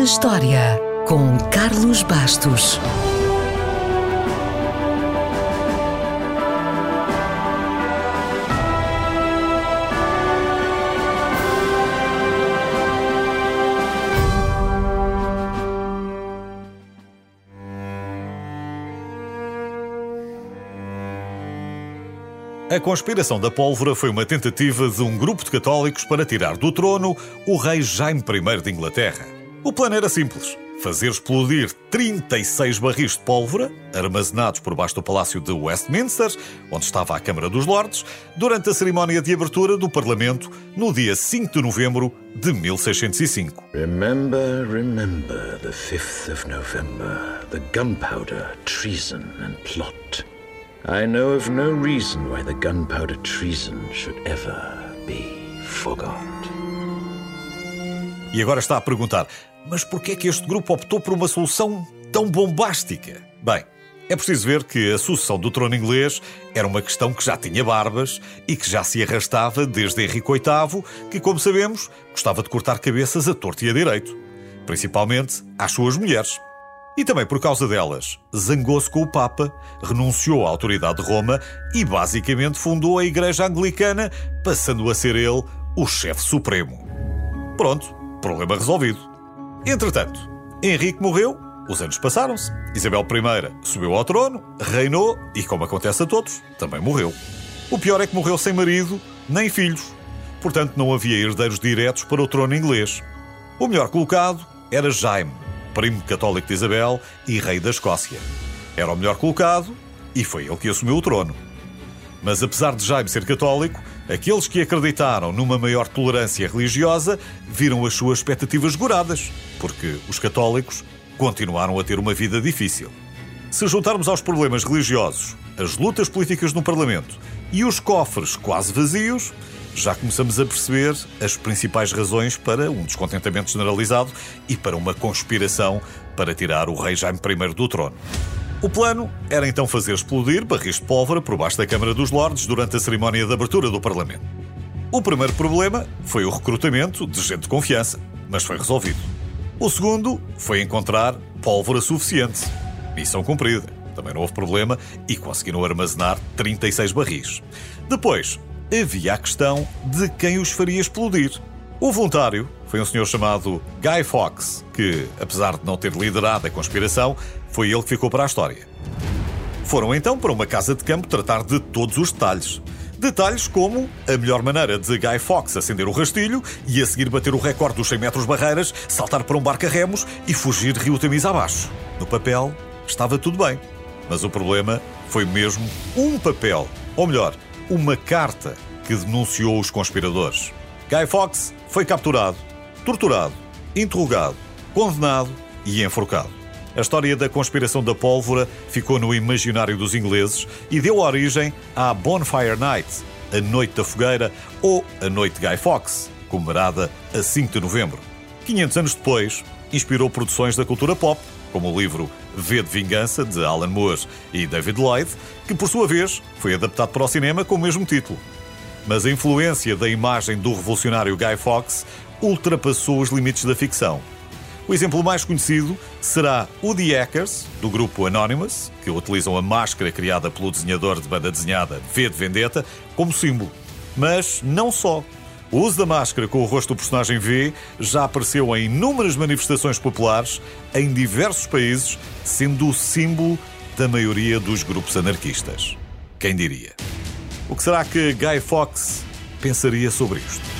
na História, com Carlos Bastos. A conspiração da pólvora foi uma tentativa de um grupo de católicos para tirar do trono o rei Jaime I de Inglaterra. O plano era simples: fazer explodir 36 barris de pólvora, armazenados por baixo do Palácio de Westminster, onde estava a Câmara dos Lordes, durante a cerimónia de abertura do Parlamento no dia 5 de novembro de 1605. Remember, remember the 5th of November, the gunpowder, treason and plot. I know of no reason why the gunpowder treason should ever be forgot. E agora está a perguntar: mas porquê é que este grupo optou por uma solução tão bombástica? Bem, é preciso ver que a sucessão do trono inglês era uma questão que já tinha barbas e que já se arrastava desde Henrique VIII, que, como sabemos, gostava de cortar cabeças a torto e a direito, principalmente às suas mulheres. E também por causa delas, zangou-se com o Papa, renunciou à autoridade de Roma e basicamente fundou a Igreja Anglicana, passando a ser ele o chefe supremo. Pronto, problema resolvido. Entretanto, Henrique morreu, os anos passaram-se, Isabel I subiu ao trono, reinou e, como acontece a todos, também morreu. O pior é que morreu sem marido nem filhos, portanto não havia herdeiros diretos para o trono inglês. O melhor colocado era Jaime, primo católico de Isabel e rei da Escócia. Era o melhor colocado e foi ele que assumiu o trono. Mas apesar de Jaime ser católico, aqueles que acreditaram numa maior tolerância religiosa viram as suas expectativas goradas, porque os católicos continuaram a ter uma vida difícil. Se juntarmos aos problemas religiosos as lutas políticas no Parlamento e os cofres quase vazios, já começamos a perceber as principais razões para um descontentamento generalizado e para uma conspiração para tirar o rei Jaime I do trono. O plano era então fazer explodir barris de pólvora por baixo da Câmara dos Lordes durante a cerimónia de abertura do Parlamento. O primeiro problema foi o recrutamento de gente de confiança, mas foi resolvido. O segundo foi encontrar pólvora suficiente. Missão cumprida. Também não houve problema e conseguiram armazenar 36 barris. Depois, havia a questão de quem os faria explodir. O voluntário foi um senhor chamado Guy Fawkes, que, apesar de não ter liderado a conspiração, foi ele que ficou para a história. Foram então para uma casa de campo tratar de todos os detalhes. Detalhes como a melhor maneira de Guy Fawkes acender o rastilho e a seguir bater o recorde dos 100 metros barreiras, saltar para um barco a remos e fugir Rio Tamis abaixo. No papel, estava tudo bem. Mas o problema foi mesmo um papel. Ou melhor, uma carta que denunciou os conspiradores. Guy Fawkes foi capturado, torturado, interrogado, condenado e enforcado. A história da conspiração da pólvora ficou no imaginário dos ingleses e deu origem à Bonfire Night, a Noite da Fogueira ou a Noite Guy Fawkes, comemorada a 5 de novembro. 500 anos depois, inspirou produções da cultura pop, como o livro V de Vingança, de Alan Moore e David Lloyd, que por sua vez foi adaptado para o cinema com o mesmo título. Mas a influência da imagem do revolucionário Guy Fawkes ultrapassou os limites da ficção. O exemplo mais conhecido será o The Hackers, do grupo Anonymous, que utilizam a máscara criada pelo desenhador de banda desenhada V de Vendetta como símbolo. Mas não só. O uso da máscara com o rosto do personagem V já apareceu em inúmeras manifestações populares em diversos países, sendo o símbolo da maioria dos grupos anarquistas. Quem diria? O que será que Guy Fawkes pensaria sobre isto?